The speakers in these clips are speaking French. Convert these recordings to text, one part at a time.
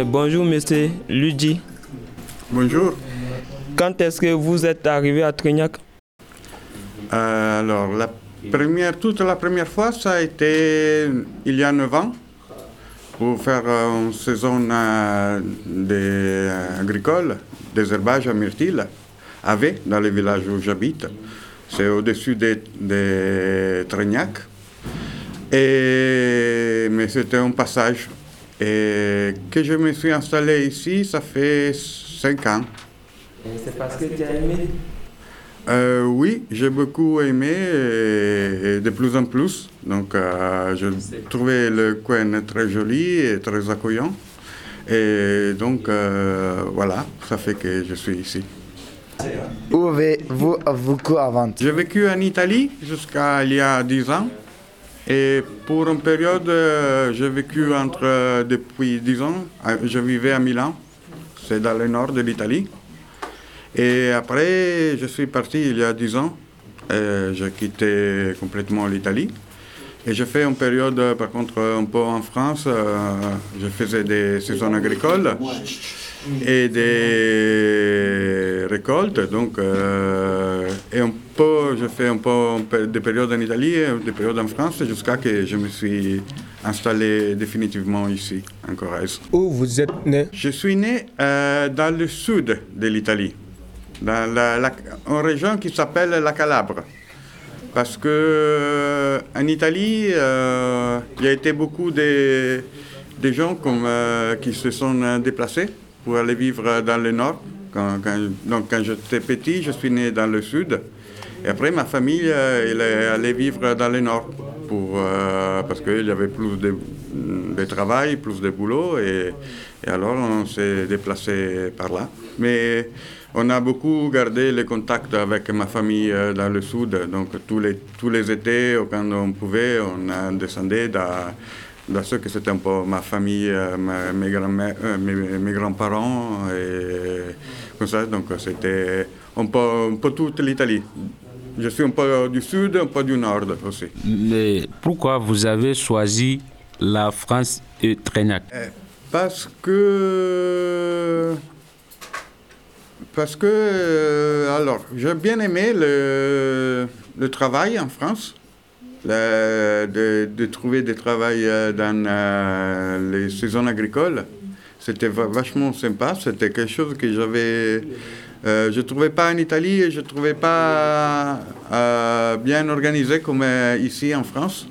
Euh, bonjour, monsieur Luigi. Bonjour. Quand est-ce que vous êtes arrivé à Trignac? Euh, alors, la première, toute la première fois, ça a été il y a 9 ans pour faire euh, une saison des, agricole, des herbages à myrtille, à V, dans le village où j'habite. C'est au-dessus des, des Trignac. Et, mais c'était un passage. Et que je me suis installé ici, ça fait 5 ans. C'est parce que tu as aimé? Euh, oui, j'ai beaucoup aimé et, et de plus en plus. Donc, euh, je trouvais le coin très joli et très accueillant. Et donc, euh, voilà, ça fait que je suis ici. Où avez-vous vécu avant J'ai vécu en Italie jusqu'à il y a 10 ans. Et pour une période, euh, j'ai vécu entre, euh, depuis 10 ans, je vivais à Milan, c'est dans le nord de l'Italie. Et après, je suis parti il y a 10 ans, j'ai quitté complètement l'Italie. Et j'ai fait une période, euh, par contre, un peu en France, je faisais des saisons agricoles et des récoltes. Donc, euh, et un peu, je fais un peu des périodes en Italie des périodes en France jusqu'à que je me suis installé définitivement ici, en Corrèze. Où vous êtes né? Je suis né euh, dans le sud de l'Italie, dans la, la- une région qui s'appelle la Calabre. Parce que euh, en Italie, euh, il y a été beaucoup de, de gens comme, qui se sont déplacés pour aller vivre dans le nord. Quand, donc quand j'étais petit, je suis né dans le sud. Et après, ma famille, euh, est allée vivre dans le nord pour, euh, parce qu'il y avait plus de, travail, plus de boulot. Et, et alors, on s'est déplacé par là. Mais on a beaucoup gardé le contact avec ma famille euh, dans le sud. Donc, tous les, tous les étés, quand on pouvait, on a descendu dans, dans ce que c'était un peu ma famille, euh, ma- mes, grands-mères- euh, mes, mes grands-parents. Et comme ça, donc c'était un peu, un peu toute l'Italie. Je suis un peu du sud, un peu du nord aussi. Mais pourquoi vous avez choisi la France et Trégnac Parce que. Parce que. euh, alors, j'ai bien aimé le, le travail en France. Le- de, de trouver des travail euh, dans euh, les saisons agricoles. C'était va- vachement sympa. C'était quelque chose que j'avais. euh, je ne trouvais pas en Italie et je ne trouvais pas euh, bien organisé comme euh, ici en France.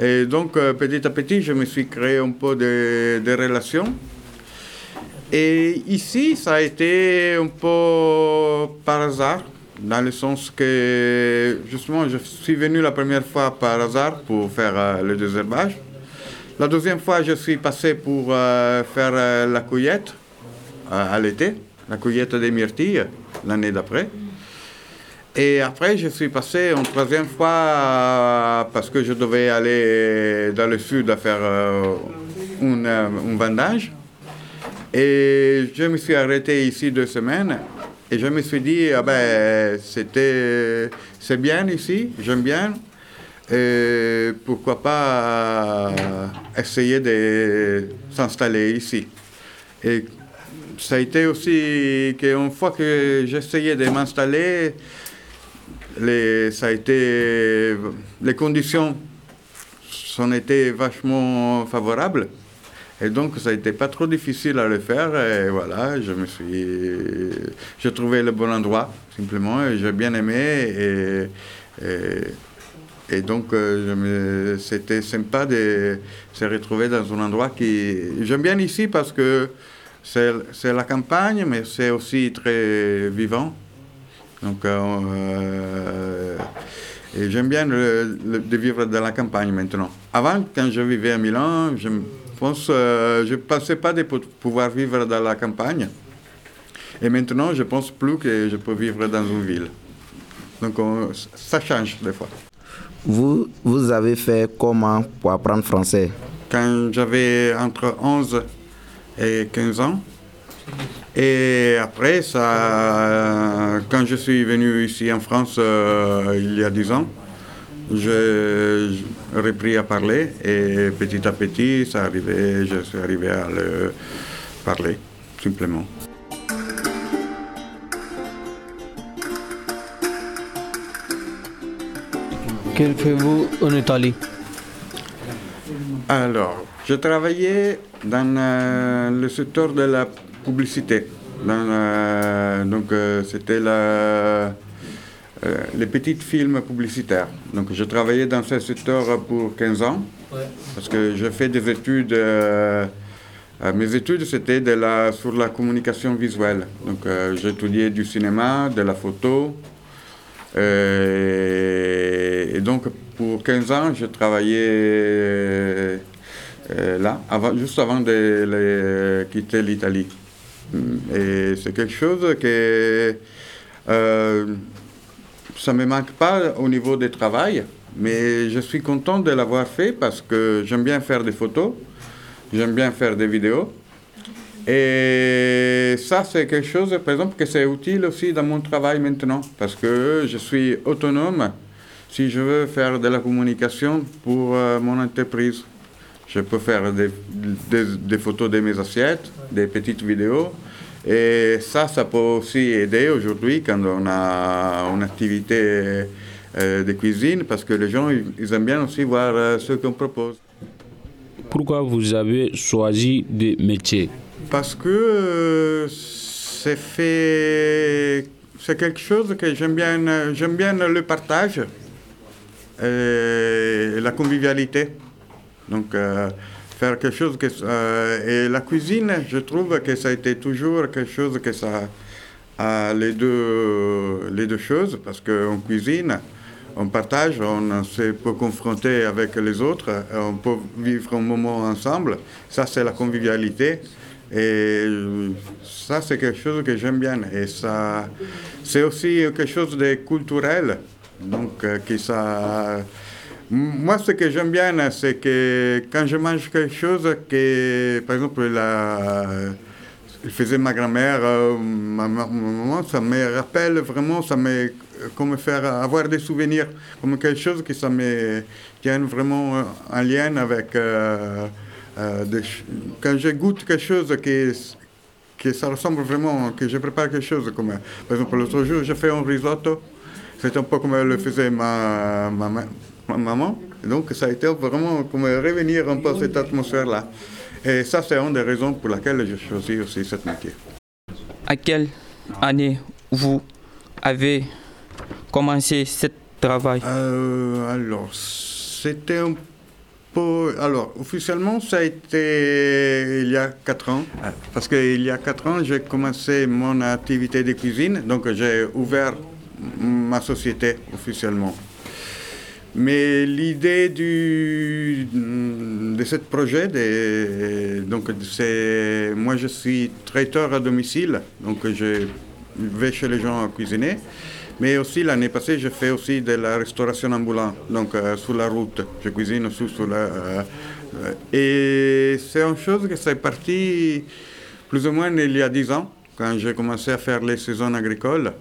Et donc, euh, petit à petit, je me suis créé un peu de, de relations. Et ici, ça a été un peu par hasard, dans le sens que, justement, je suis venu la première fois par hasard pour faire euh, le désherbage. La deuxième fois, je suis passé pour euh, faire euh, la cueillette à l'été, la cueillette des myrtilles l'année d'après. Et après, je suis passé une troisième fois parce que je devais aller dans le sud à faire un vendage. Et je me suis arrêté ici deux semaines et je me suis dit, ah ben, c'était, c'est bien ici, j'aime bien. Pourquoi pas essayer de s'installer ici. Et ça a été aussi qu'une fois que j'essayais de m'installer, les, ça a été, les conditions sont été vachement favorables. Et donc, ça n'était pas trop difficile à le faire. Et voilà, je me suis. J'ai trouvé le bon endroit, simplement, et j'ai bien aimé. Et, et, donc, euh, c'était sympa de se retrouver dans un endroit qui. J'aime bien ici parce que c'est la campagne, mais c'est aussi très vivant. Donc, euh, et j'aime bien de vivre dans la campagne maintenant. Avant, quand je vivais à Milan, je pense, euh, je pensais pas de pou- pouvoir vivre dans la campagne. Et maintenant, je pense plus que je peux vivre dans une ville. Donc, on- ça change des fois. Vous, vous avez fait comment pour apprendre français? Quand j'avais entre 11 et 15 ans. Et après, ça, quand je suis venu ici en France euh, il y a 10 ans, j'ai repris à parler et petit à petit, ça arrivait, je suis arrivé à le parler, simplement. Que faites-vous en Italie? Alors, je travaillais dans euh, le secteur de la publicité. Dans, euh, donc, euh, c'était la, euh, les petits films publicitaires. Donc, je travaillais dans ce secteur pour 15 ans parce que je fais des études. euh, euh, mes études, c'était de la, sur la communication visuelle. Donc, euh, j'étudiais du cinéma, de la photo. Et donc, pour 15 ans, je travaillais là, avant, juste avant de, quitter l'Italie. Et c'est quelque chose que euh, ça ne me manque pas au niveau du travail, mais je suis content de l'avoir fait parce que j'aime bien faire des photos, j'aime bien faire des vidéos. Et ça, c'est quelque chose, par exemple, que c'est utile aussi dans mon travail maintenant, parce que je suis autonome si je veux faire de la communication pour euh, mon entreprise. Je peux faire des, photos de mes assiettes, des petites vidéos. Et ça, ça peut aussi aider aujourd'hui quand on a une activité euh, de cuisine, parce que les gens, ils, aiment bien aussi voir euh, ce qu'on propose. Pourquoi vous avez choisi des métiers? Parce que euh, c'est fait, c'est quelque chose que j'aime bien, j'aime bien le partage et la convivialité. Donc faire quelque chose que euh, et la cuisine, je trouve que ça a été toujours quelque chose que ça a les deux les deux choses parce qu'en cuisine on partage, on se peut confronter avec les autres, on peut vivre un moment ensemble. Ça, c'est la convivialité. Et ça, c'est quelque chose que j'aime bien. Et ça, c'est aussi quelque chose de culturel. Donc, euh, qui ça. Moi, ce que j'aime bien, c'est que quand je mange quelque chose que, par exemple, la, il faisait ma grand-mère, euh, ma, ma- ma maman, ça me rappelle vraiment, ça me comme faire avoir des souvenirs, comme quelque chose qui ça me tient vraiment euh, en lien avec euh, euh, quand je goûte quelque chose qui que ça ressemble vraiment, que je prépare quelque chose comme euh, par exemple l'autre jour j'ai fait un risotto, c'est un peu comme le faisait ma, ma, ma- ma maman, Et donc ça a été vraiment comme revenir un peu à cette atmosphère là. Et ça c'est une des raisons pour laquelle j'ai choisi aussi ce métier. À quelle année vous avez commencé ce travail? Euh, alors, c'était un peu. Alors, officiellement, ça a été il y a 4 ans. Parce qu'il y a 4 ans, j'ai commencé mon activité de cuisine. Donc, j'ai ouvert ma société officiellement. Mais l'idée de ce projet, donc c'est, moi je suis traiteur à domicile, donc je vais chez les gens à cuisiner. Mais aussi l'année passée, j'ai fait aussi de la restauration ambulante, donc euh, sur la route. Je cuisine aussi sur la. euh, et c'est une chose que c'est parti plus ou moins il y a 10 ans, quand j'ai commencé à faire les saisons agricoles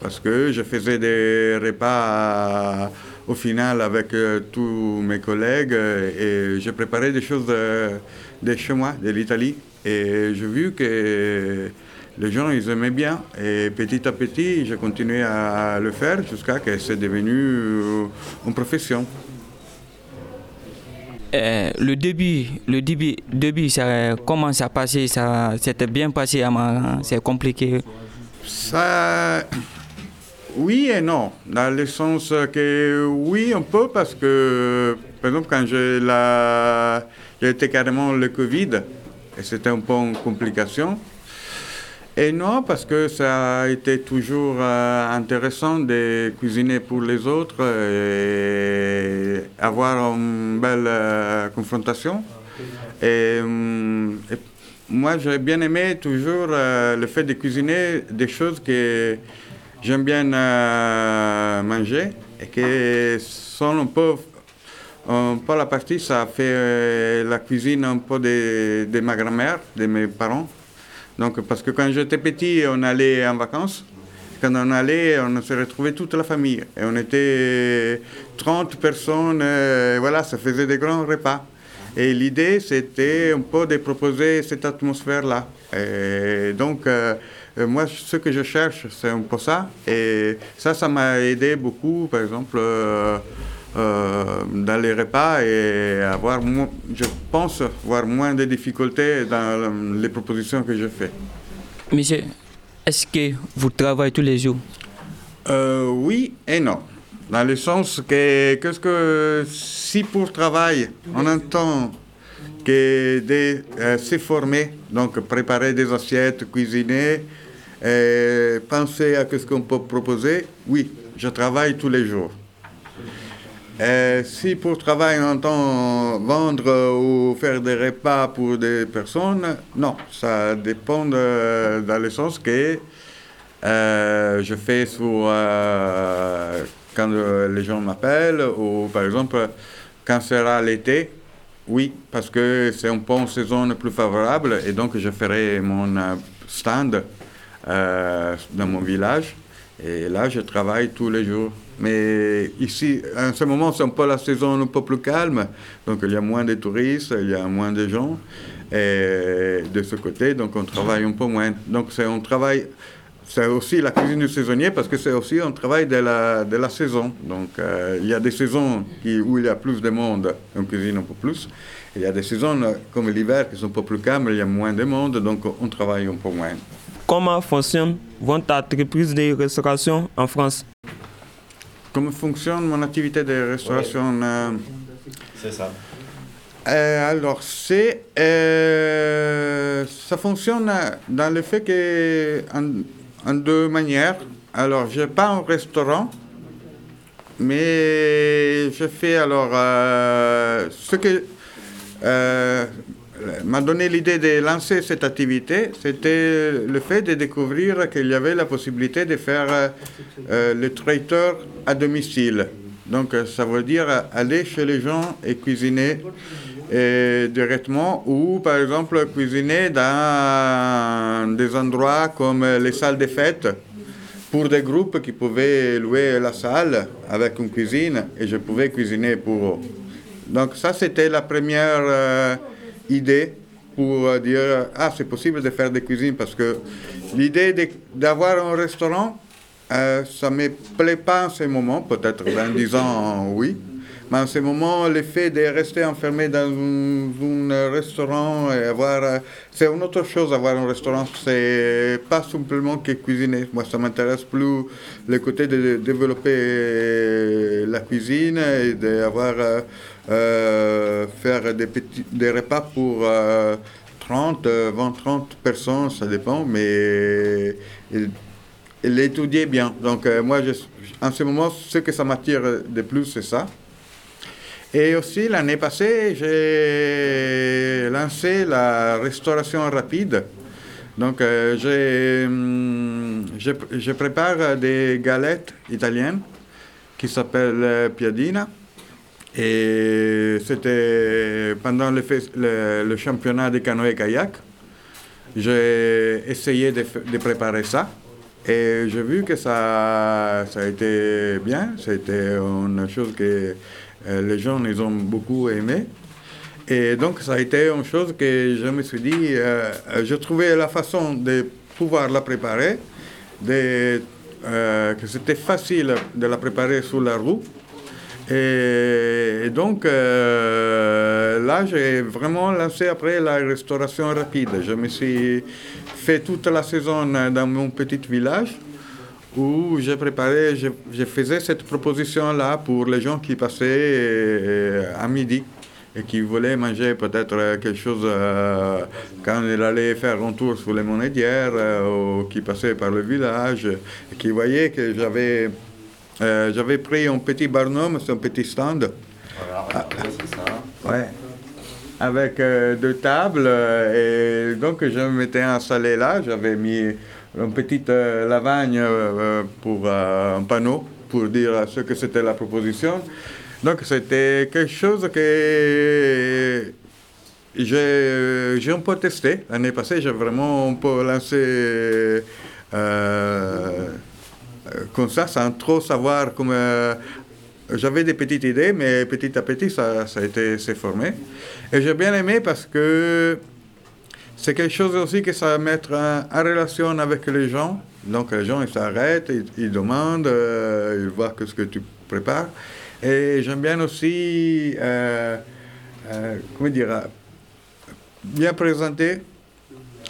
parce que je faisais des repas au final avec euh, tous mes collègues euh, et je préparais des choses de, de chez moi, de l'Italie. Et j'ai vu que les gens, ils aimaient bien. Et petit à petit, j'ai continué à le faire jusqu'à ce que c'est devenu euh, une profession. Euh, le début, le début, début ça, comment ça passait Ça s'était bien passé, à c'est compliqué. Ça, oui et non, dans le sens que oui un peu parce que, par exemple, quand j'ai été carrément le Covid, et c'était un peu une complication. Et non, parce que ça a été toujours euh, intéressant de cuisiner pour les autres et avoir une belle euh, confrontation. Et, hum, et moi, j'ai bien aimé toujours euh, le fait de cuisiner des choses que j'aime bien euh, manger et que un peu, un peu la partie, ça fait euh, la cuisine un peu de, de ma grand-mère, de mes parents. Donc, parce que quand j'étais petit, on allait en vacances. quand on allait, on se retrouvait toute la famille. Et on était 30 personnes, euh, voilà, ça faisait des grands repas. Et l'idée, c'était un peu de proposer cette atmosphère-là. Donc, moi, ce que je cherche, c'est un peu ça. Et ça, ça m'a aidé beaucoup, par exemple, euh, euh, dans les repas et avoir, mo- je pense, avoir moins de difficultés dans les propositions que je fais. Monsieur, est-ce que vous travaillez tous les jours? Euh, oui et non. Dans le sens que, qu'est-ce que si pour travail, on entend que de euh, se former, donc préparer des assiettes, cuisiner, et penser à ce qu'on peut proposer, oui, je travaille tous les jours. Et si pour travail on entend vendre ou faire des repas pour des personnes, non, ça dépend de- dans le sens que euh, je fais sur euh, quand euh, les gens m'appellent ou par exemple quand sera l'été, oui, parce que c'est un peu une saison plus favorable et donc je ferai mon euh, stand euh, dans mon village et là je travaille tous les jours. Mais ici, en ce moment, c'est un peu la saison un peu plus calme, donc il y a moins de touristes, il y a moins de gens. Et de ce côté, donc on travaille un peu moins. Donc c'est un travail c'est aussi la cuisine du saisonnier parce que c'est aussi un travail de la, de la saison. Donc euh, il y a des saisons où il y a plus de monde, on cuisine un peu plus. Il y a des saisons euh, comme l'hiver qui sont un peu plus calmes, il y a moins de monde, donc on travaille un peu moins. Comment fonctionne votre entreprise de restauration en France? Comment fonctionne mon activité de restauration euh, C'est ça. Euh, alors, c'est, euh, ça fonctionne dans le fait que, en, en deux manières. Alors, je n'ai pas un restaurant, mais je fais alors euh, ce que euh, m'a donné l'idée de lancer cette activité, c'était le fait de découvrir qu'il y avait la possibilité de faire euh, euh, le traiteur à domicile. Donc, euh, ça veut dire aller chez les gens et cuisiner euh, directement ou, par exemple, cuisiner dans des endroits comme les salles de fête pour des groupes qui pouvaient louer la salle avec une cuisine et je pouvais cuisiner pour eux. Donc ça, c'était la première euh, idée pour euh, dire, ah, c'est possible de faire des cuisines parce que l'idée d'avoir un restaurant, euh, ça me plaît pas en ce moment, peut-être dans 10 ans, oui. Mais en ce moment, le fait de rester enfermé dans un, un restaurant et avoir... euh, C'est une autre chose, avoir un restaurant. C'est pas simplement que cuisiner. Moi, ça m'intéresse plus le côté de développer la cuisine et d'avoir... euh, faire des, petits, des repas pour euh, 30, euh, 20, 30 personnes, ça dépend, mais l'étudier bien. Donc, euh, moi, en ce moment, ce que ça m'attire de plus, c'est ça. Et aussi, l'année passée, j'ai lancé la restauration rapide. Donc, euh, hum, je, je prépare des galettes italiennes qui s'appellent euh, piadina. Et c'était pendant le, le- championnat de canoë-kayak. J'ai essayé de, de préparer ça. Et j'ai vu que ça, ça a été bien. C'était une chose que euh, les gens ils ont beaucoup aimé. Et donc, ça a été une chose que je me suis dit, euh, euh, je trouvais la façon de pouvoir la préparer, de, euh, que c'était facile de la préparer sur la roue. Et, donc, euh, là, j'ai vraiment lancé après la restauration rapide. Je me suis fait toute la saison dans mon petit village où j'ai préparé, je, je faisais cette proposition-là pour les gens qui passaient euh, à midi et qui voulaient manger peut-être quelque chose euh, quand ils allaient faire un tour sur les monadières euh, ou qui passaient par le village et qui voyaient que j'avais euh, j'avais pris un petit barnum, c'est un petit stand. Voilà, c'est ça. Ouais. Avec euh, deux tables. euh, et donc, je m'étais installé là. J'avais mis une petite lavagne pour un panneau pour dire ce que c'était la proposition. Donc, c'était quelque chose que j'ai j'ai un peu testé. L'année passée, j'ai vraiment un peu lancé euh, comme ça, sans trop savoir comment. euh, j'avais des petites idées, mais petit à petit, ça, ça a été s'est formé. Et j'ai bien aimé parce que c'est quelque chose aussi que ça va mettre en, relation avec les gens. Donc les gens, ils s'arrêtent, ils, demandent, euh, ils voient que ce que tu prépares. Et j'aime bien aussi, euh, comment dire, bien présenter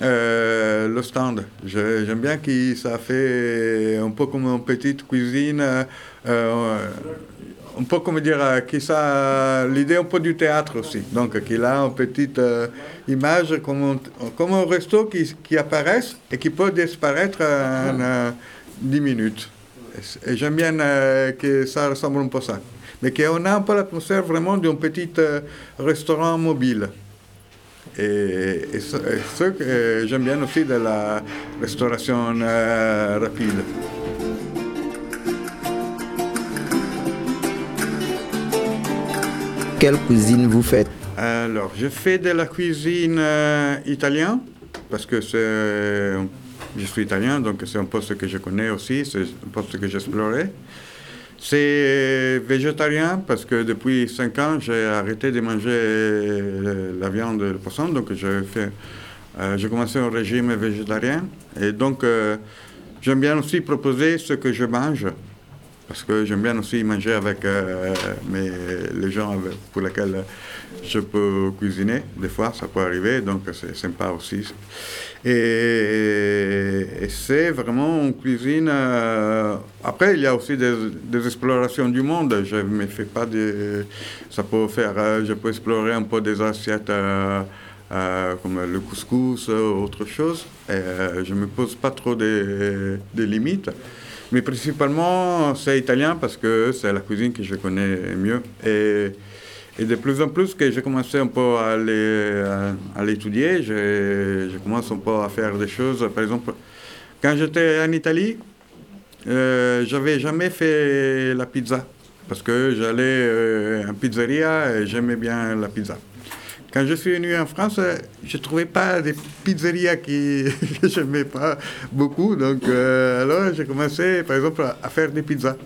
euh, le stand. J'aime bien que ça fait un peu comme une petite cuisine, euh, euh, un peu comme dire, que ça, l'idée un peu du théâtre aussi. Donc qu'il a une petite image comme un, comme un resto qui, qui apparaît et qui peut disparaître en euh, 10 minutes. Et j'aime bien que ça ressemble un peu à ça. Mais qu'on a un peu l'atmosphère vraiment d'un petit restaurant mobile. Et, et ce, et ce que j'aime bien aussi de la restauration euh, rapide. Quelle cuisine vous faites? Alors, je fais de la cuisine euh, italienne parce que c'est, je suis italien, donc c'est un poste que je connais aussi, c'est un poste que j'explorais. C'est végétarien parce que depuis 5 ans, j'ai arrêté de manger euh, la viande de poisson, donc euh, j'ai commencé un régime végétarien. Et donc, euh, j'aime bien aussi proposer ce que je mange. Parce que j'aime bien aussi manger avec euh, mes- les gens pour lesquels je peux cuisiner. Des fois, ça peut arriver, donc c'est sympa aussi. Et, et c'est vraiment une cuisine. euh, après, il y a aussi des, explorations du monde. Je ne fais pas de. Ça peut faire. euh, je peux explorer un peu des assiettes. euh, comme le couscous ou autre chose. Je ne me pose pas trop de, limites. Mais principalement, c'est italien parce que c'est la cuisine que je connais mieux. Et, et de plus en plus que j'ai commencé un peu à l'étudier, je, je commence un peu à faire des choses. Par exemple, quand j'étais en Italie, euh, j'avais jamais fait la pizza parce que j'allais euh, en pizzeria et j'aimais bien la pizza. Quand je suis venu en France, euh, je ne trouvais pas des pizzerias qui que j'aimais pas beaucoup. Donc, euh, alors, j'ai commencé, par exemple, à, faire des pizzas.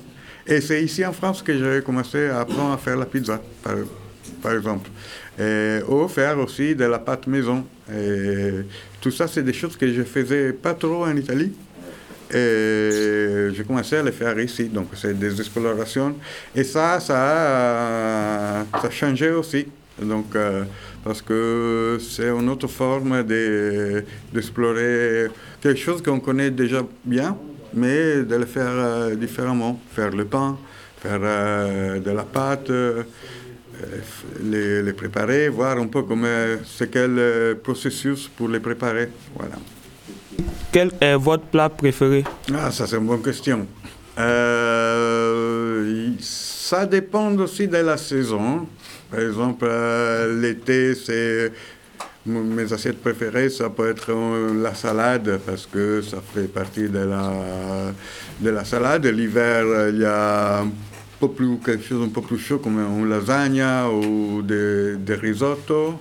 Et c'est ici en France que j'ai commencé à apprendre à faire la pizza, par, exemple. Et, ou faire aussi de la pâte maison. Tout ça, c'est des choses que je faisais pas trop en Italie. Et j'ai commencé à les faire ici. Donc, c'est des explorations. Et ça, ça a, ça a changé aussi. Donc, euh, parce que c'est une autre forme de- d'explorer quelque chose qu'on connaît déjà bien, mais de le faire euh, différemment. Faire le pain, faire euh, de la pâte, les, les préparer, voir un peu comment c'est quel processus pour les préparer. Voilà. Quel est votre plat préféré? Ah, ça c'est une bonne question. Euh, ça dépend aussi de la saison. Par exemple, euh, l'été, c'est mes assiettes préférées, ça peut être euh, la salade parce que ça fait partie de la, de la salade. L'hiver, il y a peu plus, quelque chose un peu plus chaud comme une lasagna ou des, des risottos.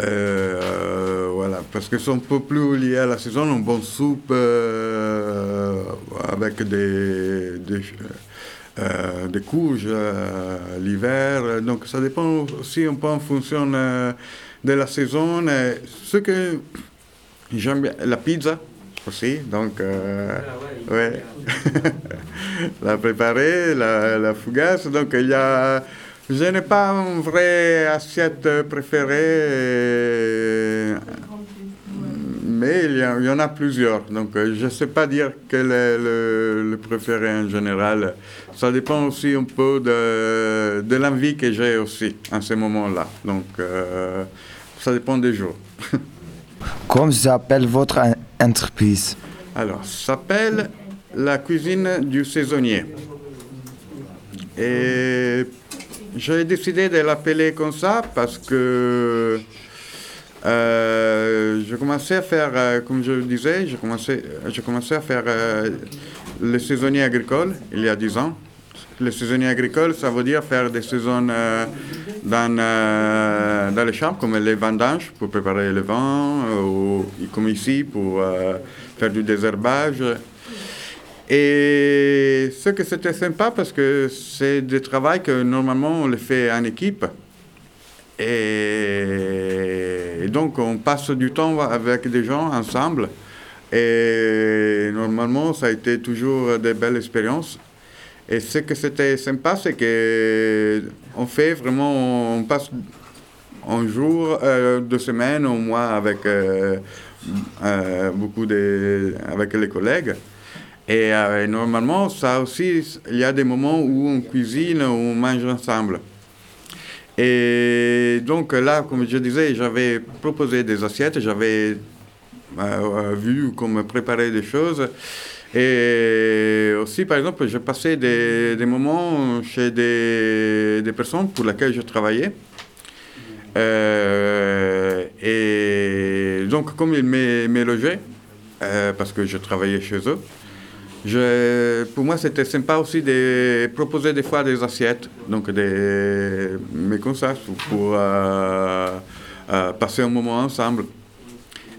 Euh, voilà, parce que c'est un peu plus lié à la saison, une bonne soupe euh, avec des, des, euh, des l'hiver. Donc ça dépend aussi un peu en fonction de la saison. Ce que j'aime bien, la pizza aussi, donc euh, ouais. la préparer, la, la fougasse. Donc il y a je n'ai pas une vraie assiette préférée, mais il y, a- il y en a plusieurs. Donc, euh, je ne sais pas dire quel est le, le préféré en général. Ça dépend aussi un peu de, de l'envie que j'ai aussi en ce moment-là. Donc, euh, ça dépend des jours. Comment s'appelle votre entreprise Alors, s'appelle la cuisine du saisonnier. Et j'ai décidé de l'appeler comme ça parce que euh, je commençais à faire, euh, comme je le disais, j'ai commencé, j'ai commencé à faire euh, le saisonnier agricole il y a 10 ans. Le saisonnier agricole, ça veut dire faire des saisons euh, dans, dans les champs, comme les vendanges pour préparer le vin, ou comme ici pour euh, faire du désherbage. Et ce que c'était sympa parce que c'est des travaux que normalement on le fait en équipe. Et, et donc on passe du temps avec des gens ensemble. Et normalement ça a été toujours des belles expériences. Et ce que c'était sympa, c'est que on fait vraiment, on passe un jour, euh, deux semaines, un mois avec euh, euh, beaucoup de, avec les collègues. Et euh, normalement, ça aussi, il y a des moments où on cuisine, où on mange ensemble. Et donc là, comme je disais, j'avais proposé des assiettes, j'avais euh, vu comment préparer des choses. Et aussi, par exemple, j'ai passé des, des moments chez des, des personnes pour lesquelles je travaillais. Et donc, comme ils me me logeaient, euh, parce que je travaillais chez eux, je, pour moi, c'était sympa aussi de proposer des fois des assiettes, donc des, mais comme pour euh, euh, passer un moment ensemble.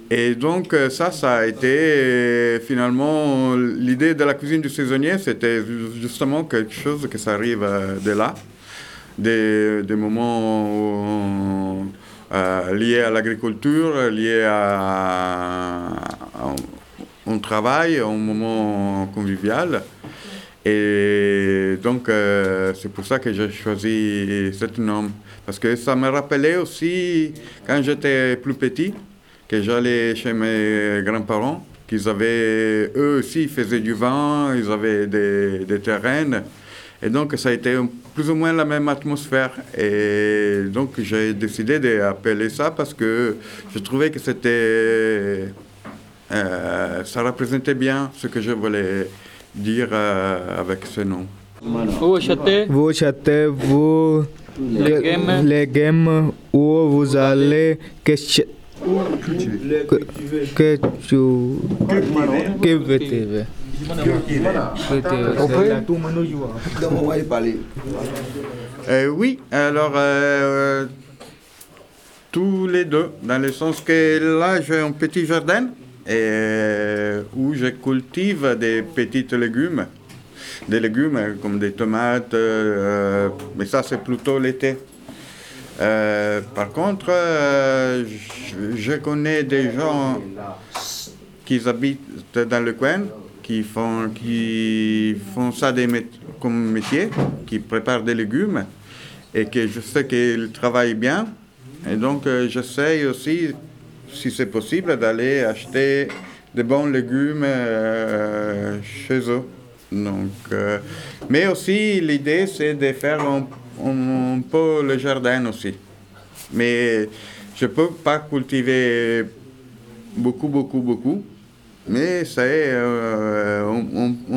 Et donc ça, ça a été finalement l'idée de la cuisine du saisonnier, c'était ju- justement quelque chose que ça arrive de là, des, des moments euh, liés à l'agriculture, liés à, à- au travail, un moment convivial. Et donc euh, c'est pour ça que j'ai choisi ce nom, parce que ça me rappelait aussi quand j'étais plus petit que j'allais chez mes grands-parents, qu'ils avaient, eux aussi, ils faisaient du vin, ils avaient des, des terrains. Et donc, ça a été un- plus ou moins la même atmosphère. Et donc, j'ai décidé d'appeler ça parce que je trouvais que c'était. euh, ça représentait bien ce que je voulais dire euh, avec ce nom. Vous achetez Vous achetez vos Légumes. légumes où vous allez que, que, que tu cultiver. Euh, oui, alors euh, tous les deux, dans le sens que là j'ai un petit jardin euh, où je cultive des petits légumes, des légumes euh, comme des tomates, euh, mais ça c'est plutôt l'été. Euh, par contre, euh, je, je connais des gens qui habitent dans le coin, qui font, qui font ça des comme métier, qui préparent des légumes, et que je sais qu'ils travaillent bien. Et donc, euh, j'essaye aussi, si c'est possible, d'aller acheter de bons légumes euh, chez eux. Donc, euh, mais aussi, l'idée, c'est de faire un, un- un peu le jardin aussi. Mais je ne peux pas cultiver beaucoup, beaucoup, beaucoup. Mais c'est euh,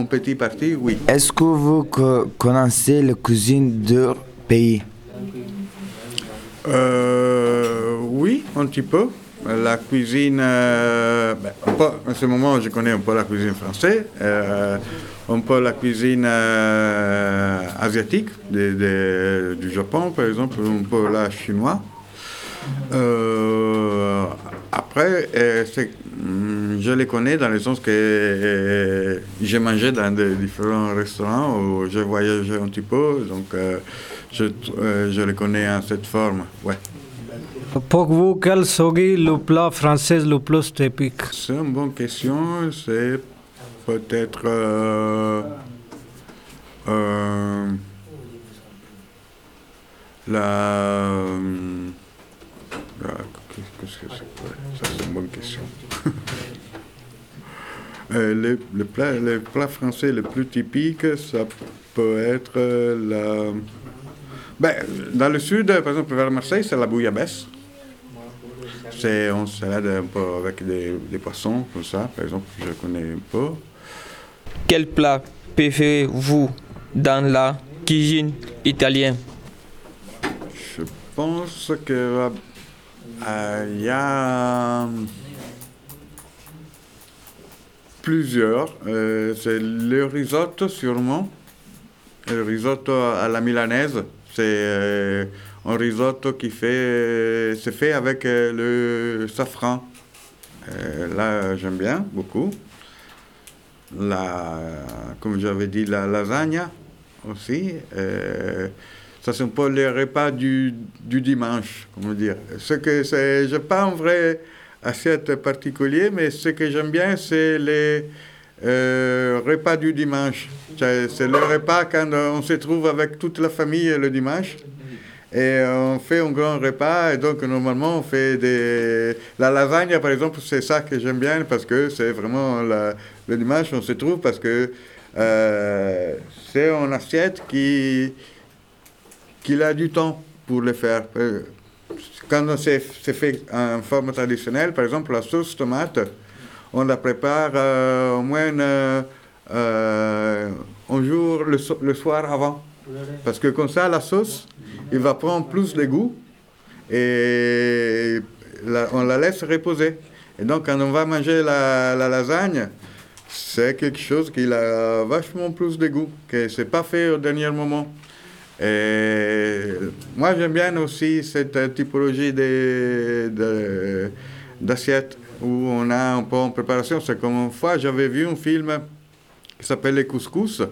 petit parti, oui. Est-ce que vous co- connaissez la cuisine de pays? Euh, oui, un petit peu. La cuisine, euh, ben, en ce moment, je connais un peu la cuisine française, euh, un peu la cuisine asiatique, de- de- du Japon, par exemple, un peu la chinois. Après, euh, hum, je les connais dans le sens que euh, j'ai mangé dans des différents restaurants où j'ai voyagé un petit peu, donc euh, je, je les connais en cette forme. Ouais. Pour vous, quel serait le plat français le plus typique? C'est une bonne question. C'est peut-être. la. la- Qu'est-ce que c'est Ça, c'est une bonne question. Euh, le, le plat, le plat français le plus typique, ça peut être euh, la. Ben, dans le sud, par exemple, vers Marseille, c'est la bouillabaisse. C'est une salade un peu avec des, des poissons, comme ça, par exemple, je connais un peu. Quel plat préférez-vous dans la cuisine italienne? Je pense que il y a plusieurs. Euh, c'est le risotto sûrement. Le risotto à la milanaise. C'est euh, un risotto qui fait, fait avec euh, le safran. Euh, là, j'aime bien beaucoup. la, comme j'avais dit, la lasagne aussi. Ça, c'est un peu les repas du, du dimanche, comment dire. Ce que c'est, je pas un vrai assiette particulier, mais ce que j'aime bien, c'est les euh, repas du dimanche. C'est c'est le repas quand on se trouve avec toute la famille le dimanche. Et on fait un grand repas, et donc normalement on fait des... La lasagne, par exemple, c'est ça que j'aime bien, parce que c'est vraiment la- le dimanche, on se trouve, parce que euh, c'est une assiette qui, qui a du temps pour le faire. Euh, Quand c'est fait en forme traditionnelle, par exemple, la sauce tomate, on la prépare euh, au moins euh, un jour le, so- le soir avant. Parce que comme ça, la sauce, il va prendre plus de goût et on la laisse reposer. Et donc, quand on va manger la, la lasagne, c'est quelque chose qui a vachement plus de goût, que c'est pas fait au dernier moment. Moi, j'aime bien aussi cette typologie de- de- d'assiettes où on a un peu en préparation. C'est comme une fois, j'avais vu un film qui s'appelle Les Couscous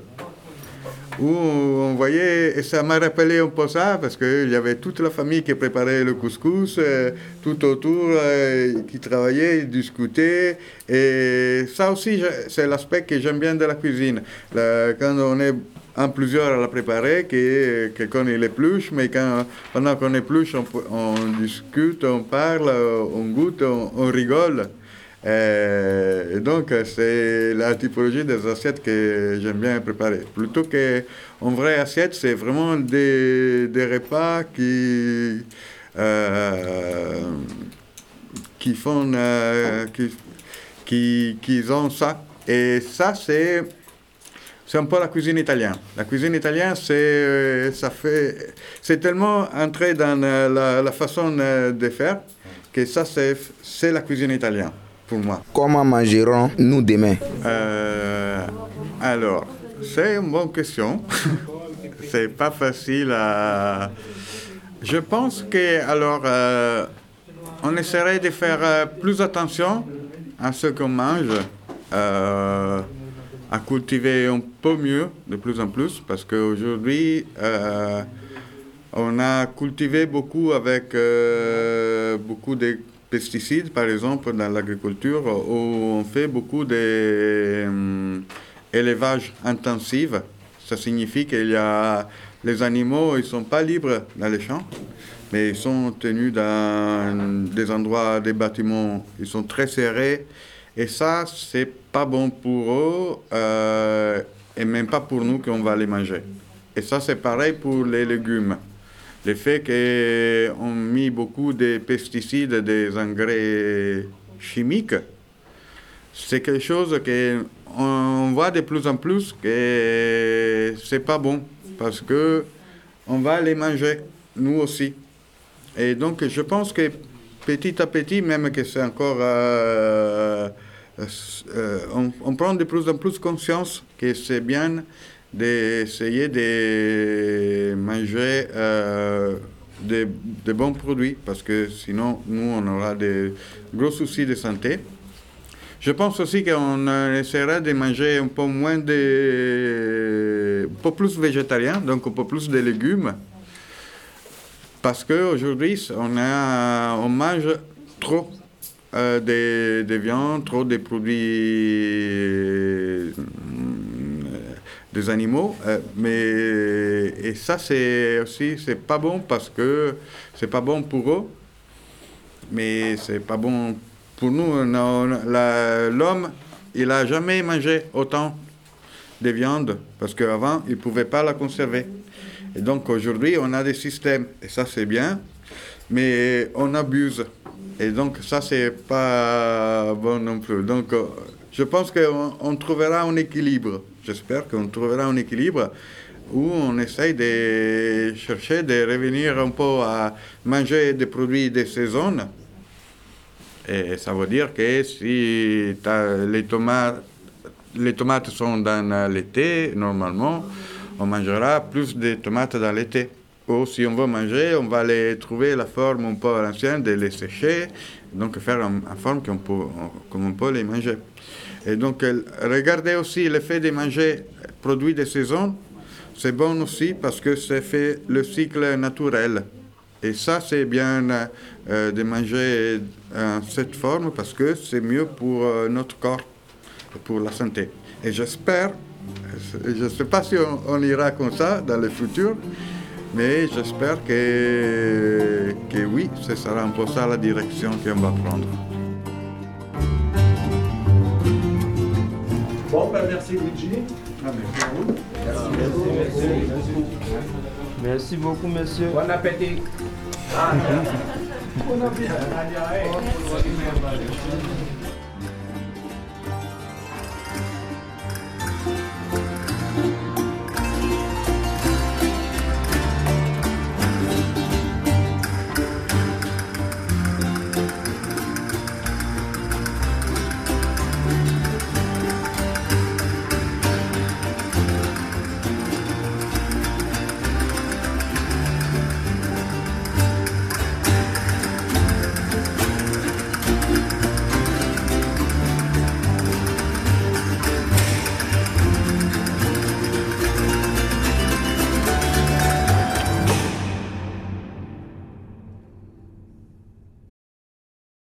où on voyait, et ça m'a rappelé un peu ça, parce qu'il y avait toute la famille qui préparait le couscous, euh, tout autour, euh, qui travaillait, discutait, et ça aussi, c'est l'aspect que j'aime bien de la cuisine. Quand on est en plusieurs à la préparer, que quelqu'un il épluche, mais quand, pendant qu'on épluche, on, on discute, on parle, on goûte, on rigole. Euh, et donc, euh, c'est la typologie des assiettes que j'aime bien préparer. Plutôt qu'une vraie assiette, c'est vraiment des, des repas qui, euh, qui font, qui, qui, qui ont ça. Et ça, c'est, c'est un peu la cuisine italienne. La cuisine italienne, c'est, ça fait, c'est tellement entré dans la, la façon de faire que ça, c'est, c'est la cuisine italienne pour moi. Comment mangerons-nous demain? Euh, alors, c'est une bonne question. c'est pas facile à. Je pense que, alors, euh, on essaierait de faire euh, plus attention à ce qu'on mange, euh, à cultiver un peu mieux, de plus en plus, parce qu'aujourd'hui, on a cultivé beaucoup avec beaucoup de pesticides, par exemple, dans l'agriculture, où on fait beaucoup d'élevage intensif. Ça signifie qu'il y a les animaux, ils sont pas libres dans les champs, mais ils sont tenus dans des endroits, des bâtiments, ils sont très serrés. Et ça, c'est pas bon pour eux, euh, et même pas pour nous qu'on va les manger. Et ça, c'est pareil pour les légumes. Le fait qu'on mis beaucoup de pesticides, des engrais chimiques, c'est quelque chose que on voit de plus en plus que c'est pas bon parce que on va les manger nous aussi. Et donc je pense que petit à petit, même que c'est encore, euh, euh, on, on prend de plus en plus conscience que c'est bien d'essayer de manger euh, de, bons produits parce que sinon nous on aura des gros soucis de santé. Je pense aussi qu'on essaiera de manger un peu moins de... un peu plus végétarien, donc un peu plus de légumes. Parce qu'aujourd'hui, on, a, on mange trop euh, de, de viande, trop de produits animaux. euh, mais et ça, c'est aussi, c'est pas bon parce que c'est pas bon pour eux, mais c'est pas bon pour nous. L'homme, il a jamais mangé autant de viande parce qu'avant, il pouvait pas la conserver. Et donc aujourd'hui, on a des systèmes, et ça c'est bien, mais on abuse. Et donc ça, c'est pas bon non plus. Donc euh, je pense qu'on on trouvera un équilibre. J'espère qu'on trouvera un équilibre où on essaye de chercher de revenir un peu à manger des produits de saison. Et ça veut dire que si les tomates, les tomates sont dans l'été, normalement, on mangera plus de tomates dans l'été. Ou si on veut manger, on va les trouver la forme un peu à l'ancienne, de les sécher, donc faire en, en forme qu'on peut, comme on peut les manger. Et donc, euh, regardez aussi le fait de manger produits de saison. C'est bon aussi parce que c'est fait le cycle naturel. Et ça, c'est bien euh, euh, de manger en cette forme parce que c'est mieux pour euh, notre corps, pour la santé. Et j'espère, euh, je ne sais pas si on ira comme ça dans le futur, mais j'espère que, que oui, ce sera un peu ça la direction qu'on va prendre. Bon, ben merci Luigi. Ah, merci à vous. Merci beaucoup, monsieur. Bon appétit. Ah, Bon appétit.